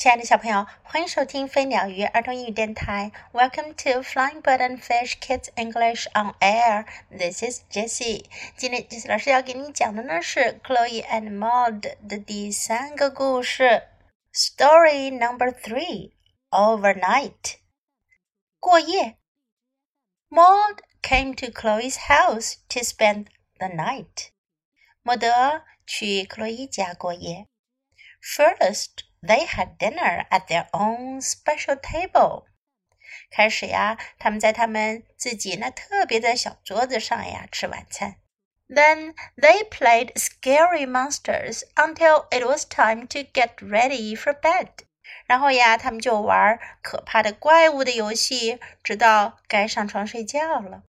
亲爱的小朋友，欢迎收听飞鸟鱼儿童英语电台。Welcome to Flying Bird and Fish Kids English on Air. This is Jessie. 今天 Jessie 老师要给你讲的呢是 Chloe and Maude 的第三个故事，Story Number Three. Overnight. 过夜。Maude came to Chloe's house to spend the night. 莫德去克洛伊家过夜。First. They had dinner at their own special table. 开始呀，他们在他们自己那特别的小桌子上呀吃晚餐。Then they played scary monsters until it was time to get ready for bed. 然后呀，他们就玩可怕的怪物的游戏，直到该上床睡觉了。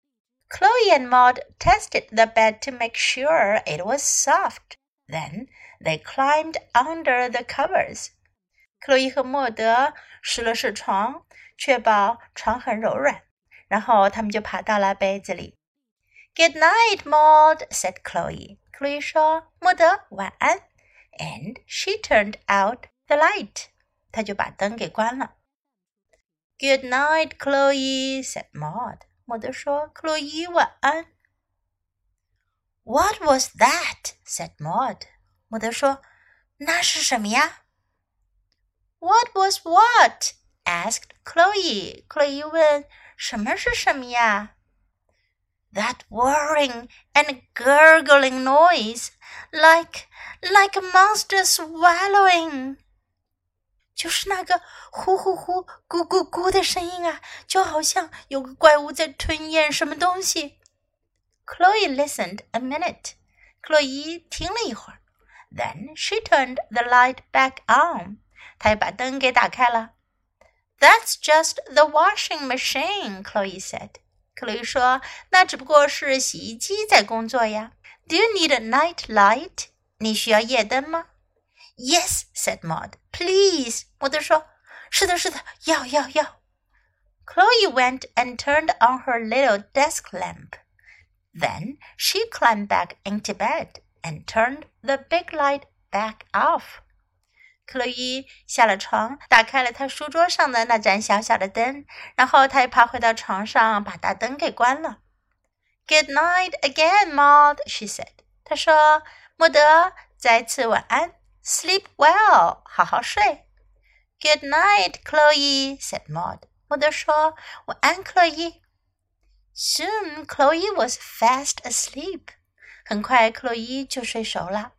Chloe and Maude tested the bed to make sure it was soft. Then they climbed under the covers. 克洛伊和莫德试了试床，确保床很柔软，然后他们就爬到了被子里。"Good night, Maud," said Chloe. 克洛伊说：“莫德，晚安。” And she turned out the light. 她就把灯给关了。"Good night, Chloe," said Maud. 莫德说：“克洛伊，晚安。” "What was that?" said Maud. 莫德说：“那是什么呀？” What was what? asked Chloe. Chloe 问：“什么是什么呀？” That whirring and gurgling noise, like like a monster swallowing. 就是那个呼呼呼、咕咕咕的声音啊，就好像有个怪物在吞咽什么东西。Chloe listened a minute. 克洛伊听了一会儿，then she turned the light back on. 他也把灯给打开了。That's just the washing machine, Chloe said. Chloe Do you need a night light? 你需要夜灯吗？Yes, said Maude. Please, 莫德说：“是的，是的，要要要。” Chloe went and turned on her little desk lamp. Then she climbed back into bed and turned the big light back off. 克洛伊下了床，打开了她书桌上的那盏小小的灯，然后她又爬回到床上，把大灯给关了。"Good night again, Maud," she said. 她说：“莫德，再次晚安，Sleep well，好好睡。”"Good night, Chloe," said Maud. 莫德说：“晚安，克洛伊。”Soon Chloe was fast asleep. 很快，克洛伊就睡熟了。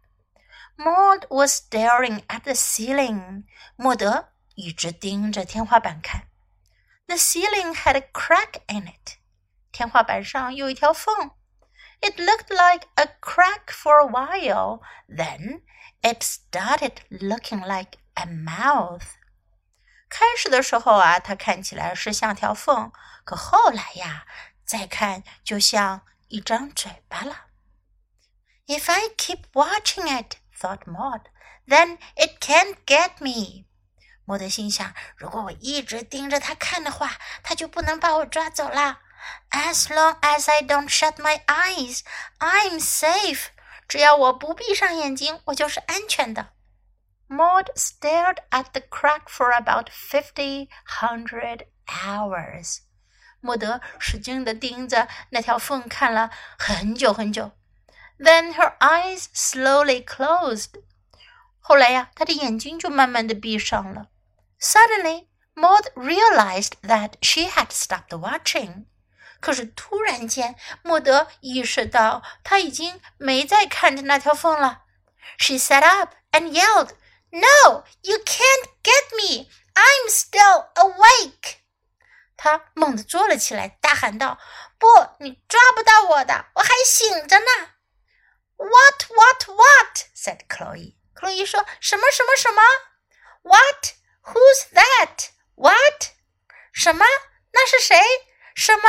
Maude was staring at the ceiling. 莫德一直盯着天花板看。The ceiling had a crack in it. 天花板上有一条缝。It looked like a crack for a while, then it started looking like a mouth. 开始的时候啊，它看起来是像条缝，可后来呀，再看就像一张嘴巴了。If I keep watching it, thought Maude. Then it can't get me. 莫德心想，如果我一直盯着他看的话，他就不能把我抓走啦。As long as I don't shut my eyes, I'm safe. 只要我不闭上眼睛，我就是安全的。Maude stared at the crack for about fifty hundred hours. 莫德使劲地盯着那条缝看了很久很久。then her eyes slowly closed. 后来呀，她的眼睛就慢慢的闭上了。Suddenly, Maude realized that she had stopped watching. 可是突然间，莫德意识到他已经没再看着那条缝了。She sat up and yelled, "No, you can't get me! I'm still awake!" 她猛地坐了起来，大喊道：“不，你抓不到我的，我还醒着呢！” What, what, what? said Chloe. Chloe what! Who's that? What? 什么？那是谁？什么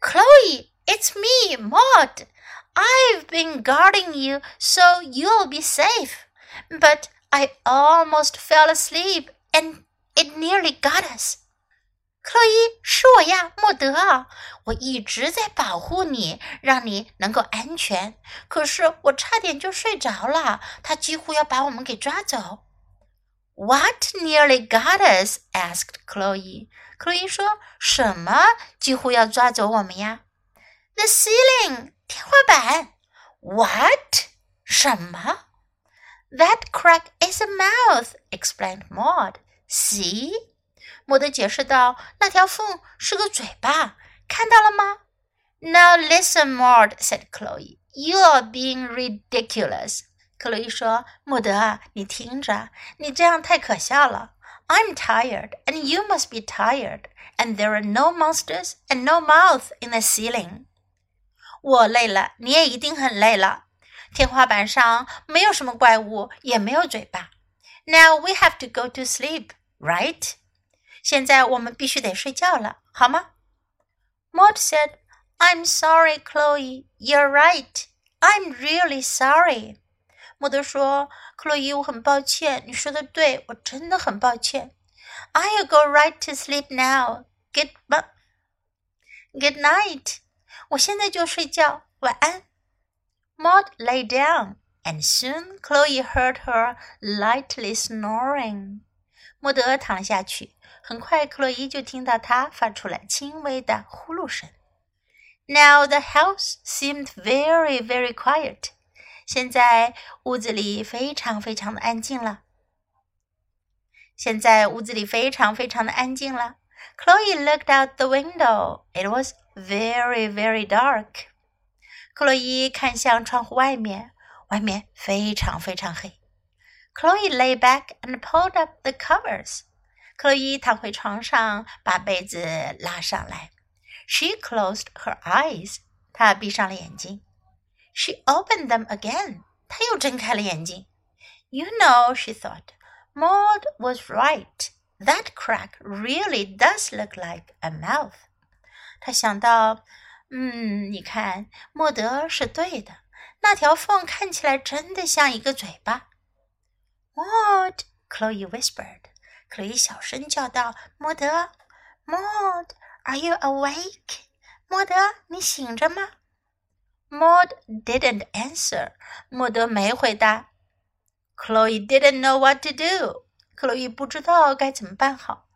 ？Chloe, it's me, Maude. I've been guarding you so you'll be safe. But I almost fell asleep and it nearly got us. 克洛伊，是我呀，莫德。我一直在保护你，让你能够安全。可是我差点就睡着了，他几乎要把我们给抓走。What nearly got us? asked Chloe. Chloe 说：“什么几乎要抓走我们呀？”The ceiling，天花板。What？什么？That crack is a mouth, explained Maud. See？莫德解释道：“那条缝是个嘴巴，看到了吗？”“Now listen, Maude,” said Chloe. “You are being ridiculous.” 克洛伊说：“莫德啊，你听着，你这样太可笑了。I'm tired, and you must be tired, and there are no monsters and no mouth in the ceiling.” 我累了，你也一定很累了。天花板上没有什么怪物，也没有嘴巴。Now we have to go to sleep, right? 现在我们必须得睡觉了，好吗？”Maude said, "I'm sorry, Chloe. You're right. I'm really sorry." 莫德说：“克洛伊，我很抱歉。你说的对，我真的很抱歉。”I'll go right to sleep now. Good, good night. 我现在就睡觉，晚安。Maude lay down, and soon Chloe heard her lightly snoring. 莫德躺下去，很快克洛伊就听到他发出了轻微的呼噜声。Now the house seemed very, very quiet. 现在屋子里非常非常的安静了。现在屋子里非常非常的安静了。Chloe looked out the window. It was very, very dark. 克洛伊看向窗户外面，外面非常非常黑。Chloe lay back and pulled up the covers. 克洛伊躺回床上，把被子拉上来。She closed her eyes，她闭上了眼睛。She opened them again，她又睁开了眼睛。You know，she thought，Maude was right。That crack really does look like a mouth。她想到，嗯，你看，莫德是对的，那条缝看起来真的像一个嘴巴。What？Chloe whispered. 克里小声叫道：“莫德，莫德，Are you awake? awake？莫德，你醒着吗？”Maude didn't answer，莫德没回答。Chloe didn't know what to do，克洛伊不知道该怎么办好。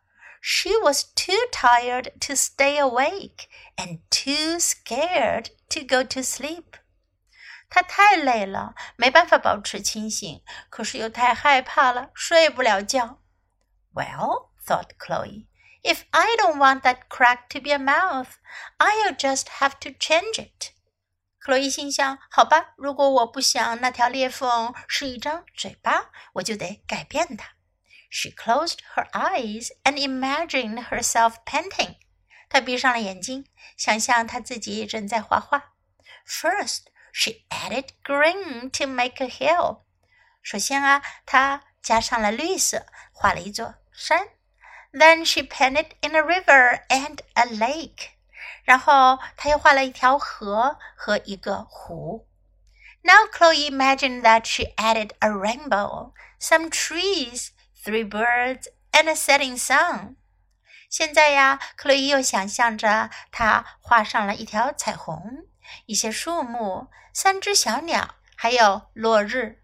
She was too tired to stay awake and too scared to go to sleep. 她太累了，没办法保持清醒，可是又太害怕了，睡不了觉。Well, thought Chloe, if I don't want that crack to be a mouth, I'll just have to change it. 克洛伊心想：“好吧，如果我不想那条裂缝是一张嘴巴，我就得改变它。” She closed her eyes and imagined herself painting. 她闭上了眼睛，想象她自己正在画画。First, she added green to make a hill. 首先啊，她加上了绿色，画了一座 山。Then she painted in a river and a lake. 然后他又画了一条河和一个湖。Now Chloe imagined that she added a rainbow, some trees, three birds, and a setting sun. 现在呀，克洛伊又想象着她画上了一条彩虹、一些树木、三只小鸟，还有落日。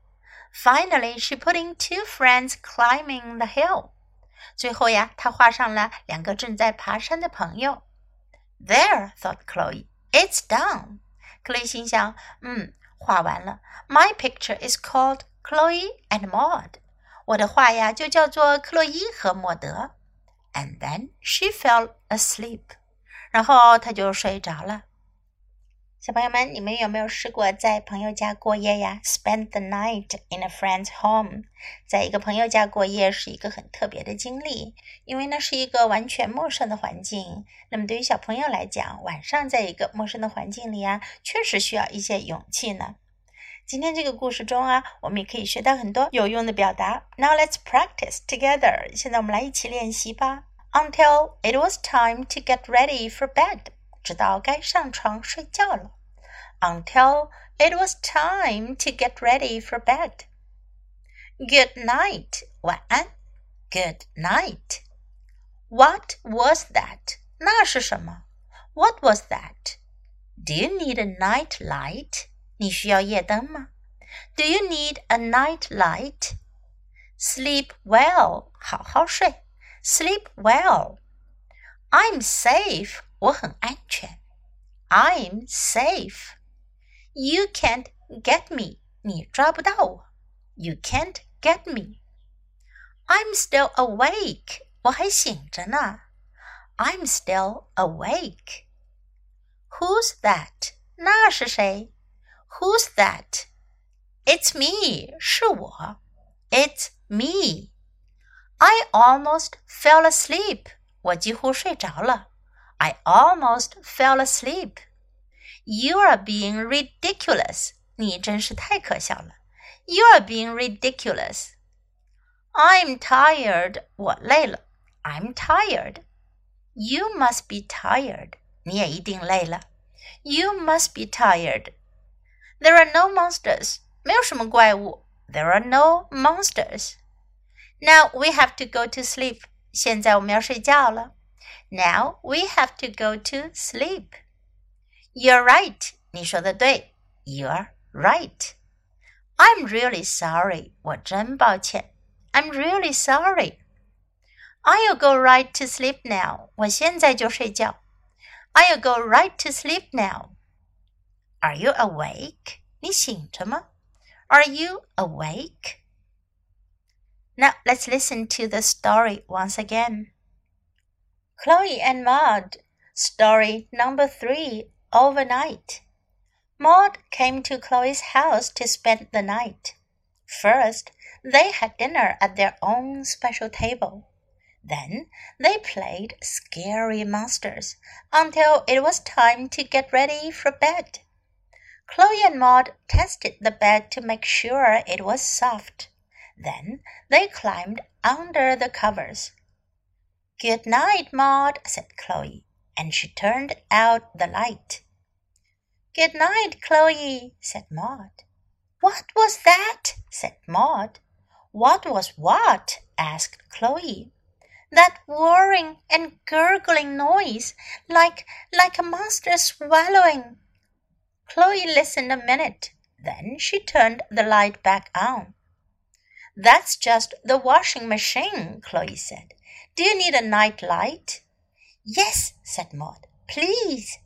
Finally, she put in two friends climbing the hill. 最后呀，他画上了两个正在爬山的朋友。there, thought Chloe. It's done. 克洛伊心想，嗯，画完了。My picture is called Chloe and Maud. 我的画呀就叫做克洛伊和莫德。And then she fell asleep. 然后她就睡着了。小朋友们，你们有没有试过在朋友家过夜呀？Spend the night in a friend's home，在一个朋友家过夜是一个很特别的经历，因为那是一个完全陌生的环境。那么对于小朋友来讲，晚上在一个陌生的环境里啊，确实需要一些勇气呢。今天这个故事中啊，我们也可以学到很多有用的表达。Now let's practice together。现在我们来一起练习吧。Until it was time to get ready for bed。直到该上床睡觉了 ，until it was time to get ready for bed. Good night，晚安。Good night. What was that? 那是什么？What was that? Do you need a night light? 你需要夜灯吗？Do you need a night light? Sleep well，好好睡。Sleep well. I'm safe，我很安全。I'm safe. You can't get me，你抓不到我。You can't get me. I'm still awake，我还醒着呢。I'm still awake. Who's that？那是谁？Who's that? It's me，是我。It's me. I almost fell asleep. 我几乎睡着了。I almost fell asleep. You are being ridiculous. 你真是太可笑了。You are being ridiculous. I'm tired. 我累了。I'm tired. You must be tired. 你也一定累了。You must be tired. There are no monsters. 没有什么怪物。There are no monsters. Now we have to go to sleep. 现在我们要睡觉了。Now we have to go to sleep. You're right. 你说的对. You're right. I'm really sorry. 我真抱歉. I'm really sorry. I'll go right to sleep now. 我现在就睡觉. I'll go right to sleep now. Are you awake? 你醒着吗? Are you awake? Now let's listen to the story once again. Chloe and Maude, story number three overnight. Maude came to Chloe's house to spend the night. First, they had dinner at their own special table. Then they played scary monsters until it was time to get ready for bed. Chloe and Maude tested the bed to make sure it was soft. Then they climbed under the covers. Good night, Maude, said Chloe, and she turned out the light. Good night, Chloe, said Maude. What was that? said Maude. What was what? asked Chloe that whirring and gurgling noise, like like a monster swallowing. Chloe listened a minute, then she turned the light back on. That's just the washing machine, Chloe said. Do you need a night light? Yes, said Maude. Please.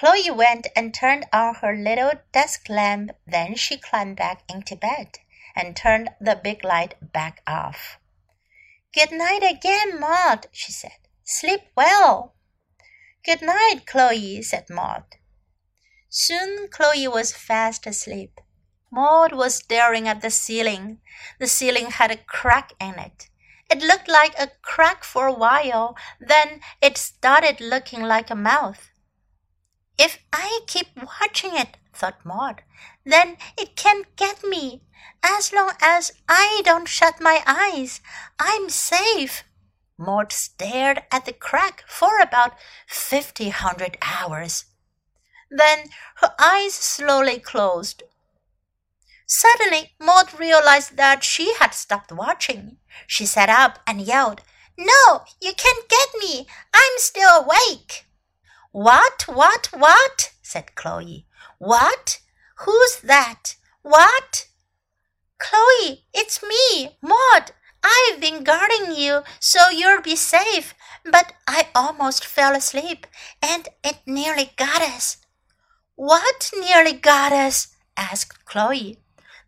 Chloe went and turned on her little desk lamp. Then she climbed back into bed and turned the big light back off. Good night again, Maude, she said. Sleep well. Good night, Chloe, said Maude. Soon Chloe was fast asleep. Maude was staring at the ceiling. The ceiling had a crack in it. It looked like a crack for a while, then it started looking like a mouth. If I keep watching it, thought Maude, then it can't get me. As long as I don't shut my eyes, I'm safe. Maude stared at the crack for about fifty hundred hours. Then her eyes slowly closed. Suddenly, Maude realized that she had stopped watching. She sat up and yelled, No, you can't get me. I'm still awake. What, what, what? said Chloe. What? Who's that? What? Chloe, it's me, Maude. I've been guarding you so you'll be safe, but I almost fell asleep and it nearly got us. What nearly got us? asked Chloe.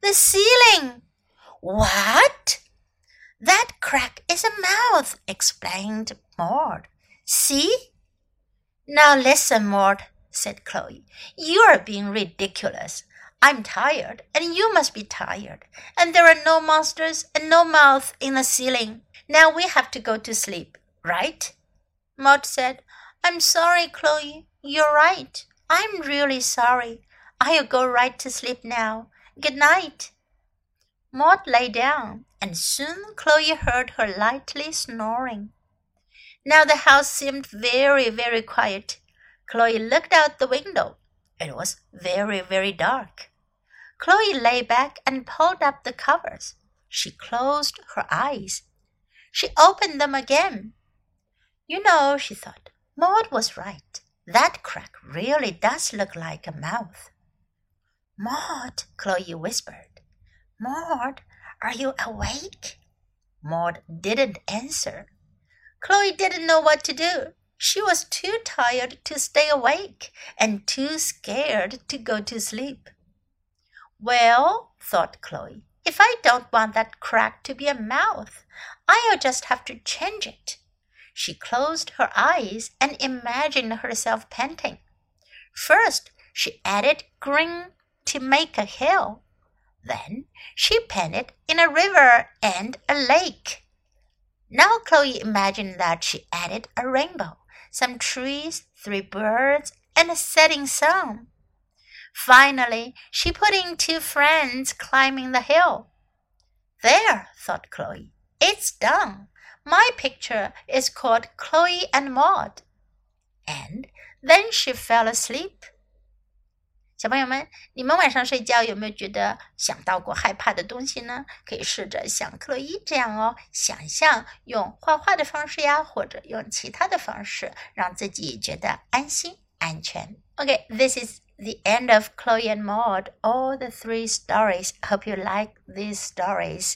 The ceiling. What? That crack is a mouth, explained Maude. See? Now listen, Maude, said Chloe. You are being ridiculous. I'm tired, and you must be tired, and there are no monsters and no mouth in the ceiling. Now we have to go to sleep, right? Maude said, I'm sorry, Chloe. You're right. I'm really sorry. I'll go right to sleep now. Good night. Maude lay down, and soon Chloe heard her lightly snoring. Now the house seemed very, very quiet. Chloe looked out the window. It was very, very dark. Chloe lay back and pulled up the covers. She closed her eyes. She opened them again. You know, she thought, Maude was right. That crack really does look like a mouth. Maude, Chloe whispered. Maude, Are you awake? Maude didn't answer. Chloe didn't know what to do. She was too tired to stay awake and too scared to go to sleep. Well, thought Chloe, if I don't want that crack to be a mouth, I'll just have to change it. She closed her eyes and imagined herself panting. First, she added green to make a hill. Then she painted in a river and a lake. Now Chloe imagined that she added a rainbow, some trees, three birds, and a setting sun. Finally, she put in two friends climbing the hill. There, thought Chloe, it's done. My picture is called Chloe and Maude. And then she fell asleep. 小朋友们，你们晚上睡觉有没有觉得想到过害怕的东西呢？可以试着像克洛伊这样哦，想象用画画的方式呀，或者用其他的方式，让自己觉得安心、安全。OK，this is the end of Chloe and Maud, all the three stories. Hope you like these stories.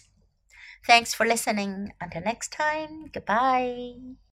Thanks for listening. Until next time, goodbye.